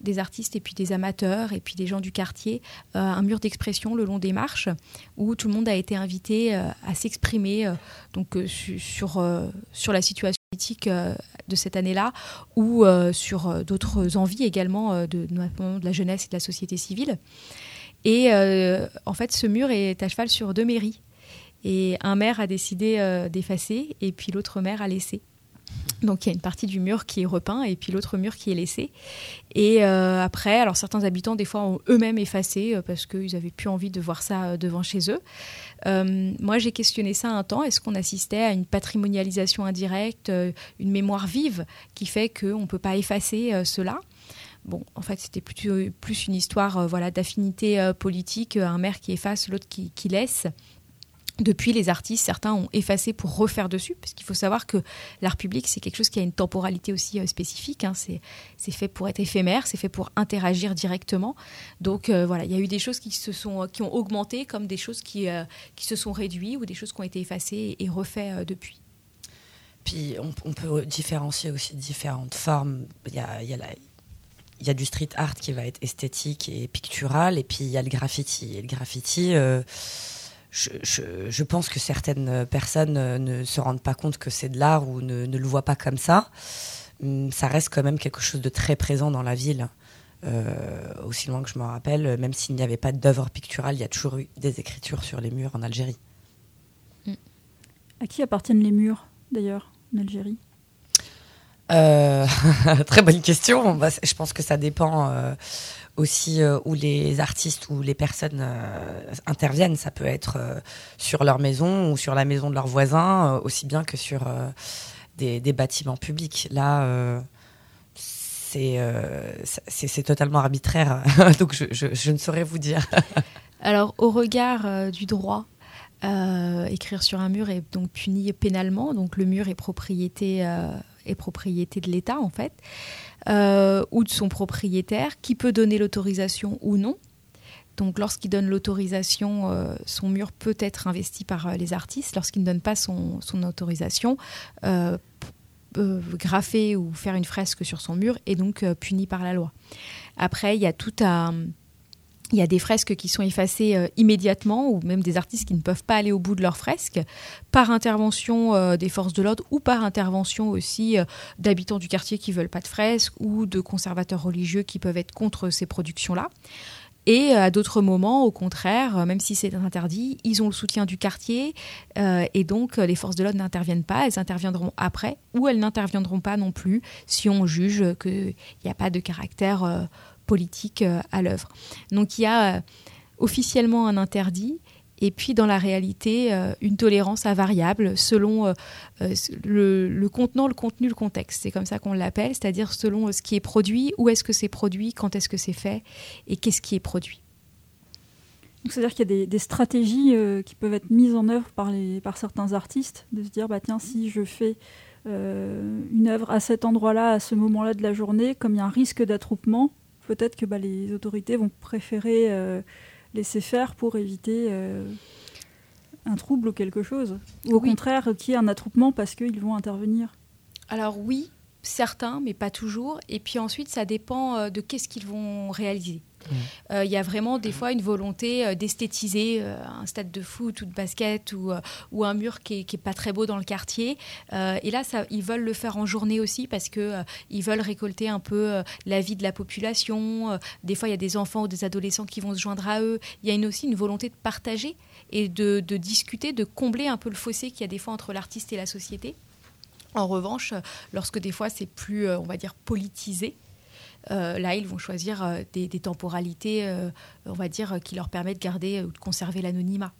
des artistes et puis des amateurs et puis des gens du quartier euh, un mur d'expression le long des marches où tout le monde a été invité euh, à s'exprimer euh, donc sur la situation politique de cette année-là ou sur d'autres envies également de, de la jeunesse et de la société civile. Et en fait, ce mur est à cheval sur deux mairies. Et un maire a décidé d'effacer et puis l'autre maire a laissé. Donc il y a une partie du mur qui est repeint et puis l'autre mur qui est laissé. Et euh, après, alors certains habitants des fois ont eux-mêmes effacé euh, parce qu'ils n'avaient plus envie de voir ça euh, devant chez eux. moi j'ai questionné ça un temps. Est-ce qu'on assistait à une patrimonialisation indirecte, une mémoire vive qui fait qu'on ne peut pas effacer cela? Bon, en fait, c'était plus une histoire voilà, d'affinité politique, un maire qui efface, l'autre qui laisse. Depuis, les artistes, certains ont effacé pour refaire dessus, parce qu'il faut savoir que l'art public, c'est quelque chose qui a une temporalité aussi euh, spécifique. Hein. C'est, fait pour être éphémère, c'est fait pour interagir directement. Donc euh, voilà, il y a eu des choses qui, se sont, qui ont augmenté, comme des choses qui, euh, qui se sont réduites, ou des choses qui ont été effacées et refaites depuis. Puis on, peut différencier aussi différentes formes. Il y a, il y a du street art qui va être esthétique et pictural, et puis il y a le graffiti. Et le graffiti, euh, je, je, pense que certaines personnes ne se rendent pas compte que c'est de l'art ou ne, ne, le voient pas comme ça. Hum, ça reste quand même quelque chose de très présent dans la ville. Euh, aussi loin que je me rappelle, même s'il n'y avait pas d'œuvre picturale, il y a toujours eu des écritures sur les murs en Algérie. À qui appartiennent les murs, d'ailleurs, en Algérie? Euh, Très bonne question. Bah, je pense que ça dépend euh, aussi où les artistes ou les personnes interviennent. Ça peut être sur leur maison ou sur la maison de leurs voisins, aussi bien que sur des, bâtiments publics. Là euh, c'est totalement arbitraire, donc je, ne saurais vous dire. Alors, au regard euh, du droit, euh, écrire sur un mur est donc puni pénalement, donc le mur est propriété, est propriété de l'État en fait, ou de son propriétaire, qui peut donner l'autorisation ou non. Donc, lorsqu'il donne l'autorisation, son mur peut être investi par les artistes. Lorsqu'il ne donne pas son, son autorisation, euh, graffer ou faire une fresque sur son mur est donc euh, puni par la loi. Après, il y a tout à il y a des fresques qui sont effacées euh, immédiatement, ou même des artistes qui ne peuvent pas aller au bout de leurs fresques, par intervention des forces de l'ordre, ou par intervention aussi d'habitants du quartier qui veulent pas de fresques, ou de conservateurs religieux qui peuvent être contre ces productions-là. Et à d'autres moments, au contraire, euh, même si c'est interdit, ils ont le soutien du quartier euh, et donc euh, les forces de l'ordre n'interviennent pas, elles interviendront après ou elles n'interviendront pas non plus si on juge qu'il n'y a pas de caractère politique à l'œuvre. Donc il y a officiellement un interdit et puis dans la réalité, euh, une tolérance à variable selon euh, euh, le, contenant, le contenu, le contexte. C'est comme ça qu'on l'appelle, c'est-à-dire selon ce qui est produit, où est-ce que c'est produit, quand est-ce que c'est fait et qu'est-ce qui est produit. C'est-à-dire qu'il y a des, stratégies qui peuvent être mises en œuvre par, les, par certains artistes, de se dire, bah, tiens, si je fais une œuvre à cet endroit-là, à ce moment-là de la journée, comme il y a un risque d'attroupement, peut-être que bah, les autorités vont préférer laisser faire pour éviter euh, un trouble ou quelque chose Ou au contraire, qu'il y ait un attroupement parce qu'ils vont intervenir Alors oui, certains, mais pas toujours. Et puis ensuite, ça dépend euh, de qu'est-ce qu'ils vont réaliser. Euh, il y a vraiment des fois une volonté euh, d'esthétiser un stade de foot ou de basket ou, un mur qui est, pas très beau dans le quartier. et là, ils veulent le faire en journée aussi parce que ils veulent récolter un peu la vie de la population. des fois, il y a des enfants ou des adolescents qui vont se joindre à eux. Il y a aussi une volonté de partager et de, de discuter, de combler un peu le fossé qu'il y a des fois entre l'artiste et la société. En revanche, lorsque des fois c'est plus, euh, on va dire, politisé, euh, là, ils vont choisir euh, des, temporalités, on va dire, qui leur permettent de garder ou de conserver l'anonymat.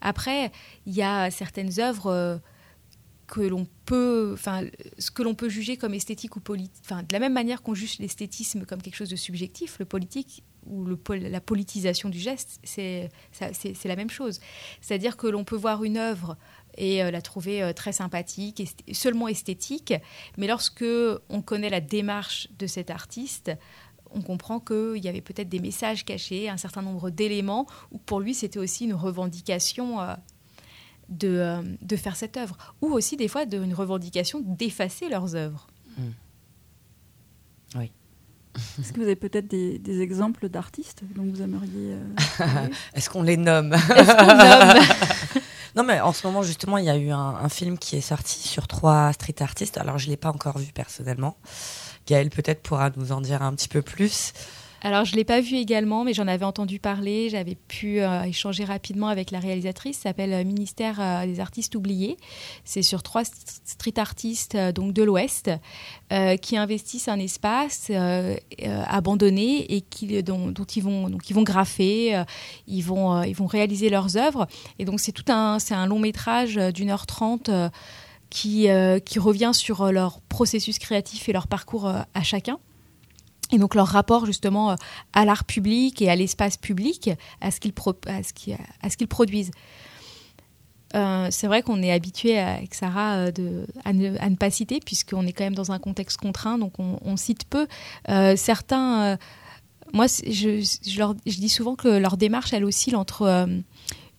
Après, il y a certaines œuvres que l'on peut, enfin, ce que l'on peut juger comme esthétique ou politique, enfin, de la même manière qu'on juge l'esthétisme comme quelque chose de subjectif, le politique ou la politisation du geste, c'est la même chose. C'est-à-dire que l'on peut voir une œuvre et euh, la trouver euh, très sympathique, seulement esthétique. Mais lorsque on connaît la démarche de cet artiste, on comprend qu'il y avait peut-être des messages cachés, un certain nombre d'éléments, ou pour lui c'était aussi une revendication euh, de, de, faire cette œuvre, ou aussi des fois une revendication d'effacer leurs œuvres. Mmh. Oui. Est-ce que vous avez peut-être des, exemples d'artistes dont vous aimeriez Est-ce qu'on les nomme? Est-ce qu'on nomme? Non, mais en ce moment, justement, il y a eu un, film qui est sorti sur trois street artistes. Alors, je ne l'ai pas encore vu personnellement. Gaëlle, peut-être, pourra nous en dire un petit peu plus. Alors, je ne l'ai pas vu également, mais j'en avais entendu parler. J'avais pu euh, échanger rapidement avec la réalisatrice. Ça s'appelle euh, Ministère euh, des artistes oubliés. C'est sur trois street artistes donc de l'Ouest qui investissent un espace abandonné et qui, dont, ils, vont, donc, ils vont graffer, ils, vont, ils vont réaliser leurs œuvres. Et donc, c'est tout un, un long métrage d'une heure trente. Qui, qui revient sur leur processus créatif et leur parcours à chacun et donc leur rapport justement euh, à l'art public et à l'espace public, à ce qu'ils qu'ils produisent. Euh, c'est vrai qu'on est habitué avec Sarah euh, à, ne, pas citer, puisqu'on est quand même dans un contexte contraint, donc on, cite peu. certains, moi, je, leur, je, dis souvent que leur démarche, elle oscille entre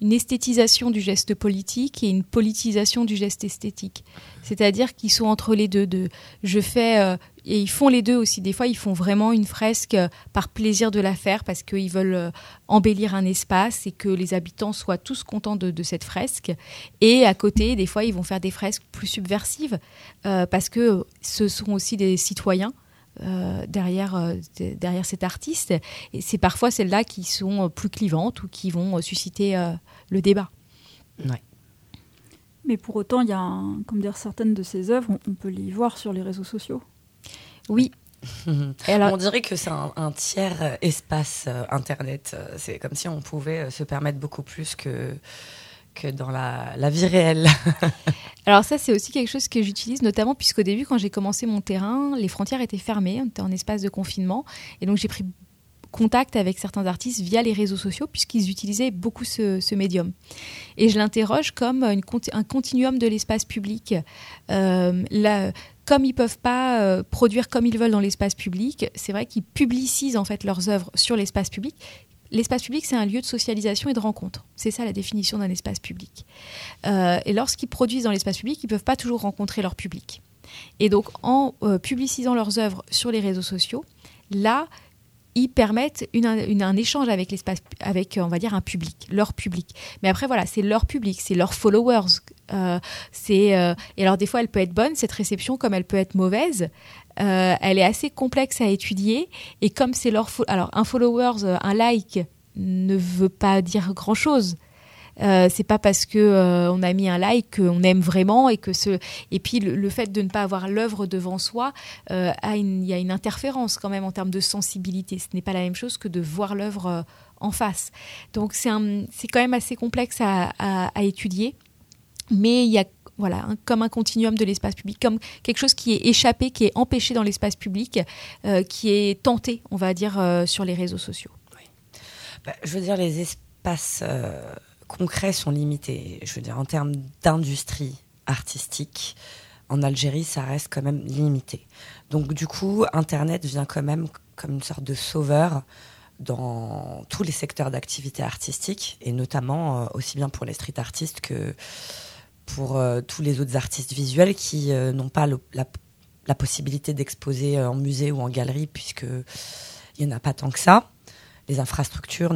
une esthétisation du geste politique et une politisation du geste esthétique. C'est-à-dire qu'ils sont entre les deux. De, je fais euh, et ils font les deux aussi. Des fois, ils font vraiment une fresque euh, par plaisir de la faire parce qu'ils veulent euh, embellir un espace et que les habitants soient tous contents de, cette fresque. Et à côté, des fois, ils vont faire des fresques plus subversives parce que ce sont aussi des citoyens. derrière, derrière cet artiste. Et c'est parfois celles-là qui sont plus clivantes ou qui vont susciter le débat. Ouais. Mais pour autant, il y a, comme dire, certaines de ces œuvres, on, peut les voir sur les réseaux sociaux. Oui. on dirait que c'est un, tiers euh, espace euh, Internet. Euh, c'est comme si on pouvait se permettre beaucoup plus que, que dans la, la vie réelle. Alors ça, c'est aussi quelque chose que j'utilise, notamment puisqu'au début, quand j'ai commencé mon terrain, les frontières étaient fermées, on était en espace de confinement, et donc j'ai pris contact avec certains artistes via les réseaux sociaux puisqu'ils utilisaient beaucoup ce, médium. Et je l'interroge comme un continuum de l'espace public. Euh, comme ils ne peuvent pas euh, produire comme ils veulent dans l'espace public, c'est vrai qu'ils publicisent en fait leurs œuvres sur l'espace public. L'espace public, c'est un lieu de socialisation et de rencontre. C'est ça la définition d'un espace public. Euh, et lorsqu'ils produisent dans l'espace public, ils ne peuvent pas toujours rencontrer leur public. Et donc, en publicisant leurs œuvres sur les réseaux sociaux, là, ils permettent un échange avec l'espace, avec on va dire un public, leur public. Mais après voilà, c'est leur public, c'est leurs followers. Euh, euh, et alors des fois elle peut être bonne cette réception comme elle peut être mauvaise. Euh, elle est assez complexe à étudier et comme c'est leur alors un followers, un like ne veut pas dire grand chose. Euh, c'est pas parce que euh, on a mis un like qu'on aime vraiment et que ce et puis le, fait de ne pas avoir l'œuvre devant soi, euh, il y a une interférence quand même en termes de sensibilité. Ce n'est pas la même chose que de voir l'œuvre en face. Donc c'est c'est quand même assez complexe à, étudier, mais il y a voilà, comme un continuum de l'espace public, comme quelque chose qui est échappé, qui est empêché dans l'espace public, qui est tenté, on va dire, sur les réseaux sociaux. Bah, je veux dire, les espaces concrets sont limités. Je veux dire, en termes d'industrie artistique, en Algérie, ça reste quand même limité. Donc, du coup, Internet vient quand même comme une sorte de sauveur dans tous les secteurs d'activité artistique, et notamment euh, aussi bien pour les street artistes que pour euh, tous les autres artistes visuels qui euh, n'ont pas la, la, possibilité d'exposer en musée ou en galerie, puisque il n'y en a pas tant que ça les infrastructures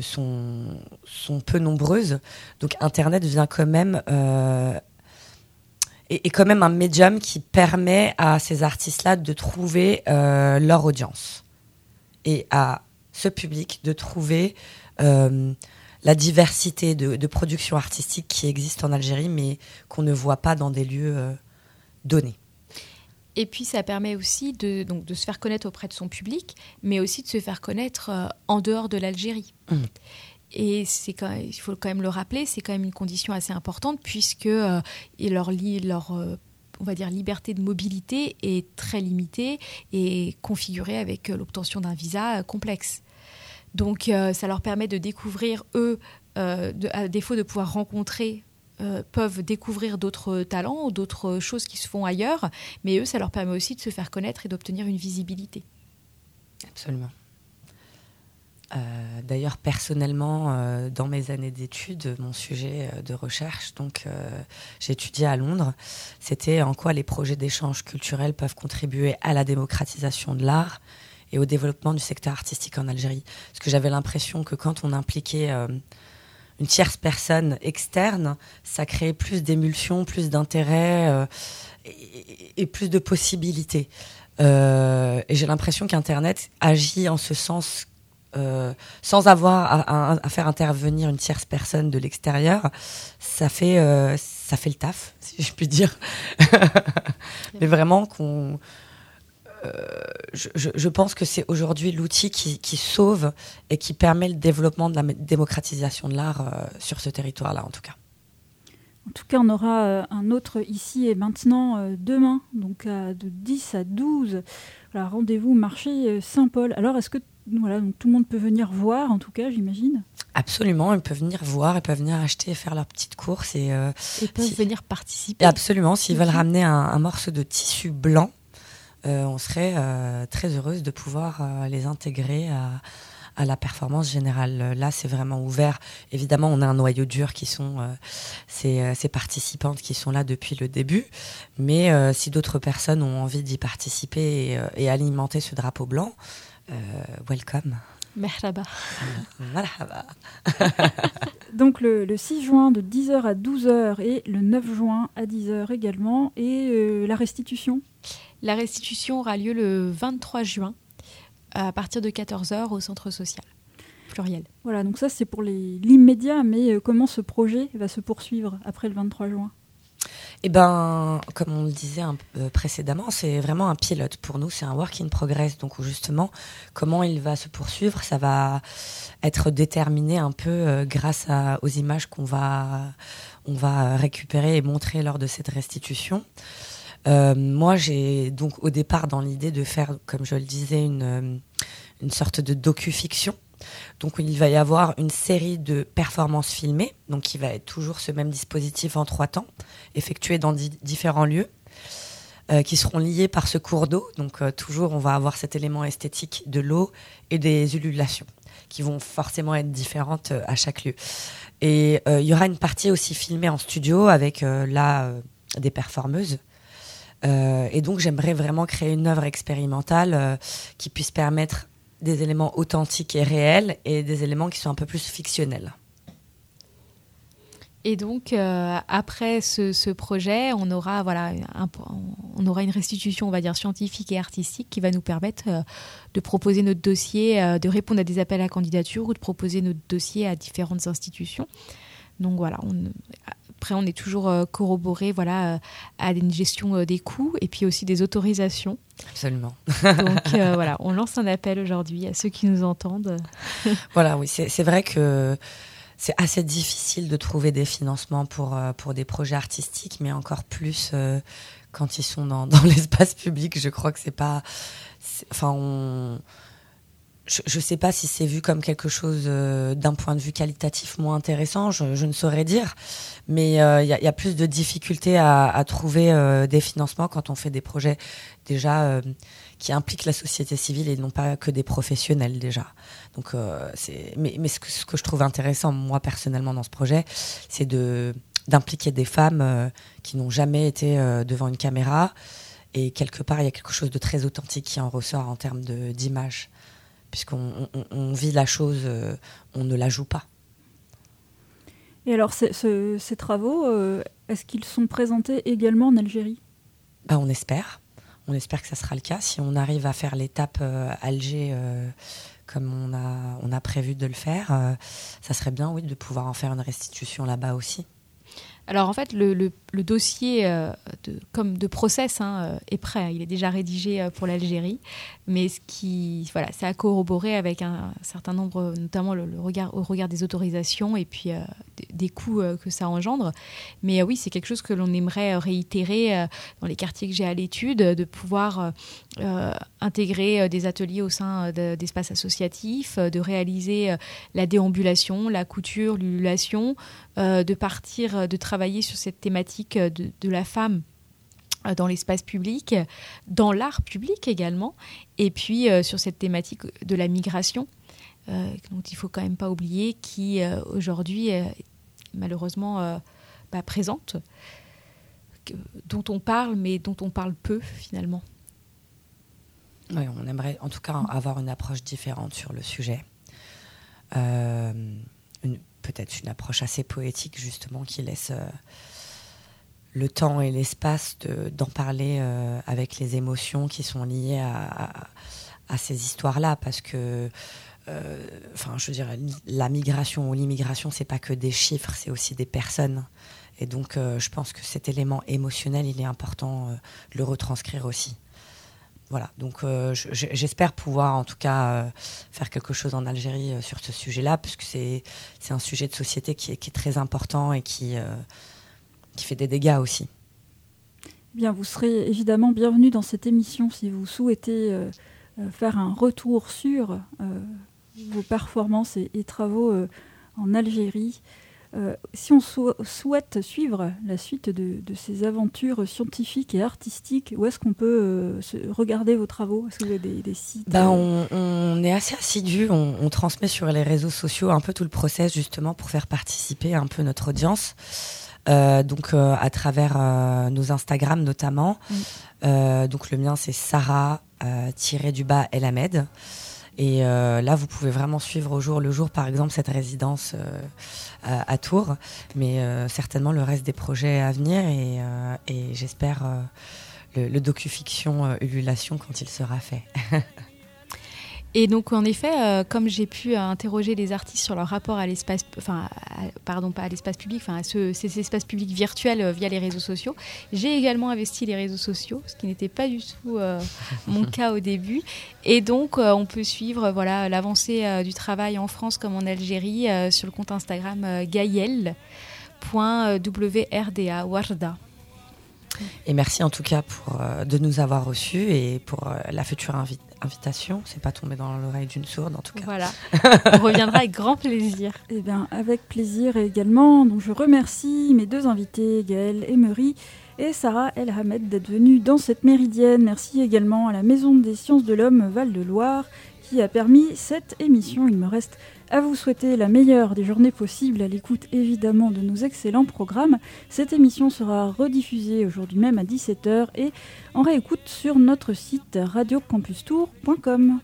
sont, peu nombreuses. Donc Internet vient quand même euh, est, quand même un médium qui permet à ces artistes-là de trouver euh, leur audience et à ce public de trouver euh, la diversité de, de production artistique qui existe en Algérie, mais qu'on ne voit pas dans des lieux donnés. Et puis ça permet aussi de, donc, de se faire connaître auprès de son public, mais aussi de se faire connaître euh, en dehors de l'Algérie. Mmh. Et c'est quand il faut quand même le rappeler, c'est quand même une condition assez importante puisque euh, leur, leur euh, on va dire liberté de mobilité est très limitée et configurée avec l'obtention d'un visa complexe. Donc ça leur permet de découvrir eux, à défaut de pouvoir rencontrer euh, peuvent découvrir d'autres talents ou d'autres choses qui se font ailleurs, mais eux, ça leur permet aussi de se faire connaître et d'obtenir une visibilité. Absolument. Euh, d'ailleurs, personnellement, euh, dans mes années d'études, mon sujet de recherche, donc étudié à Londres, c'était en quoi les projets d'échange culturel peuvent contribuer à la démocratisation de l'art et au développement du secteur artistique en Algérie. Parce que j'avais l'impression que quand on impliquait une tierce personne externe, ça crée plus d'émulsion, plus d'intérêt euh, et, plus de possibilités. Euh, et j'ai l'impression qu'Internet agit en ce sens euh, sans avoir à, faire intervenir une tierce personne de l'extérieur. Ça fait ça fait le taf, si je puis dire. Mais vraiment qu'on euh, je, pense que c'est aujourd'hui l'outil qui, sauve et qui permet le développement de la démocratisation de l'art euh, sur ce territoire-là, en tout cas. En tout cas, on aura euh, un autre ici et maintenant demain, donc de 10 à 12. Voilà, Rendez-vous marché Saint-Paul. Alors, est-ce que voilà, donc tout le monde peut venir voir, en tout cas, j'imagine? Absolument, ils peuvent venir voir, ils peuvent venir acheter et faire leur petite course. Et, et peuvent venir participer. Absolument, s'ils veulent ramener un, morceau de tissu blanc, on serait euh, très heureuse de pouvoir euh, les intégrer à, à la performance générale. Là, c'est vraiment ouvert. Évidemment, on a un noyau dur qui sont ces, ces, participantes qui sont là depuis le début. Mais si d'autres personnes ont envie d'y participer et, et, alimenter ce drapeau blanc, welcome. Merhaba. Merhaba. Donc le, 6 juin de 10h à 12h et le 9 juin à 10h également. Et euh, la restitution? La restitution aura lieu le 23 juin à partir de 14h au centre social. Pluriel. Voilà, donc ça c'est pour l'immédiat, mais euh, comment ce projet va se poursuivre après le 23 juin? Eh ben, comme on le disait un peu précédemment, c'est vraiment un pilote pour nous, c'est un work in progress. Donc justement, comment il va se poursuivre, ça va être déterminé un peu euh, grâce aux images qu'on va, on va récupérer et montrer lors de cette restitution. Euh, moi, j'ai donc au départ dans l'idée de faire, comme je le disais, une, une sorte de docu-fiction donc il va y avoir une série de performances filmées, donc qui va être toujours ce même dispositif en trois temps, effectué dans différents lieux. Euh, qui seront liés par ce cours d'eau. Donc euh, toujours, on va avoir cet élément esthétique de l'eau et des ululations qui vont forcément être différentes euh, à chaque lieu. Et il y aura une partie aussi filmée en studio avec là des performeuses. Et donc j'aimerais vraiment créer une œuvre expérimentale qui puisse permettre des éléments authentiques et réels et des éléments qui sont un peu plus fictionnels. Et donc, euh, après ce, projet, on aura, voilà, on aura une restitution, on va dire, scientifique et artistique qui va nous permettre euh, de proposer notre dossier, euh, de répondre à des appels à candidature ou de proposer notre dossier à différentes institutions. Donc voilà, après, on est toujours euh, corroboré voilà, euh, à une gestion euh, des coûts et puis aussi des autorisations. Absolument. Donc voilà, on lance un appel aujourd'hui à ceux qui nous entendent. voilà, oui, c'est vrai que c'est assez difficile de trouver des financements pour, pour des projets artistiques, mais encore plus quand ils sont dans, dans l'espace public. Je crois que c'est pas. Enfin, on je ne sais pas si c'est vu comme quelque chose euh, d'un point de vue qualitatif moins intéressant, je, ne saurais dire, mais euh, il y, a plus de difficultés à, trouver euh, des financements quand on fait des projets déjà qui impliquent la société civile et non pas que des professionnels déjà. Donc, c'est, mais, mais ce, que, ce, que, je trouve intéressant moi personnellement dans ce projet, c'est de d'impliquer des femmes qui n'ont jamais été devant une caméra. Et quelque part il y a quelque chose de très authentique qui en ressort en termes d'image puisqu'on vit la chose, euh, on ne la joue pas. Et alors, ces travaux, euh, est-ce qu'ils sont présentés également en Algérie? Bah, On espère. On espère que ça sera le cas. Si on arrive à faire l'étape euh, Alger comme on a, on a prévu de le faire, ça serait bien, oui, de pouvoir en faire une restitution là-bas aussi. Alors en fait, le, dossier euh, de, comme de process hein, euh, est prêt. Il est déjà rédigé euh, pour l'Algérie, mais ce qui, voilà, c'est à corroborer avec un, certain nombre, notamment le, regard au regard des autorisations et puis des, coûts que ça engendre. Mais oui, c'est quelque chose que l'on aimerait réitérer dans les quartiers que j'ai à l'étude, de pouvoir intégrer des ateliers au sein d'espaces associatifs, de réaliser la déambulation, la couture, l'ululation, de partir, de travailler sur cette thématique de, la femme euh, dans l'espace public, dans l'art public également, et puis euh, sur cette thématique de la migration, euh, dont il faut quand même pas oublier, qui aujourd'hui est malheureusement pas présente, dont on parle, mais dont on parle peu finalement. Oui, on aimerait en tout cas avoir une approche différente sur le sujet. une, peut-être une approche assez poétique justement qui laisse euh, le temps et l'espace d'en parler euh, avec les émotions qui sont liées à, ces histoires-là parce que euh, enfin je veux dire la migration ou l'immigration c'est pas que des chiffres c'est aussi des personnes. Et donc je pense que cet élément émotionnel il est important de le retranscrire aussi. Voilà, donc euh, j'espère pouvoir en tout cas euh, faire quelque chose en Algérie euh, sur ce sujet-là, puisque c'est un sujet de société qui est, très important et qui, qui fait des dégâts aussi. Bien, vous serez évidemment bienvenue dans cette émission si vous souhaitez faire un retour sur vos performances et, travaux en Algérie. Euh, si on souhaite suivre la suite de, ces aventures scientifiques et artistiques, où est-ce qu'on peut euh, regarder vos travaux? Est-ce que vous avez des, sites? Bah, on, est assez assidu, on, transmet sur les réseaux sociaux un peu tout le process justement pour faire participer un peu notre audience. Euh, donc à travers nos Instagram notamment. donc le mien c'est Sarah du bas Elamed. Et euh, là, vous pouvez vraiment suivre au jour le jour, par exemple, cette résidence euh, à, Tours, mais euh, certainement le reste des projets à venir et, et j'espère le, le docu-fiction Ululation quand il sera fait. Et donc, en effet, euh, comme j'ai pu interroger les artistes sur leur rapport à l'espace, enfin, pardon, pas à l'espace public, enfin, à ces espaces publics virtuels euh, via les réseaux sociaux, j'ai également investi les réseaux sociaux, ce qui n'était pas du tout euh, mon cas au début. Et donc, on peut suivre voilà l'avancée du travail en France comme en Algérie sur le compte Instagram gaël.wrda, Warda. Et merci en tout cas pour, de nous avoir reçus et pour la future invitation invitation. C'est pas tombé dans l'oreille d'une sourde, en tout cas. Voilà. On reviendra avec grand plaisir. Eh bien, avec plaisir également. Donc, je remercie mes deux invités, Gaëlle Emery et Sarah El Hamed, d'être venus dans cette méridienne. Merci également à la Maison des sciences de l'homme Val-de-Loire qui a permis cette émission. Il me reste à vous souhaiter la meilleure des journées possibles à l'écoute évidemment de nos excellents programmes. Cette émission sera rediffusée aujourd'hui même à 17h et en réécoute sur notre site radiocampustour.com.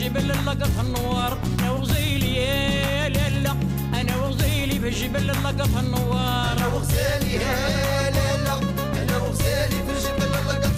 بالجبل لقط النوار. أنا وغزيلي لا لا أنا وغزيلي بالجبل لقط النوار. أنا وغزيلي لا لا أنا وغزيلي بالجبل لقط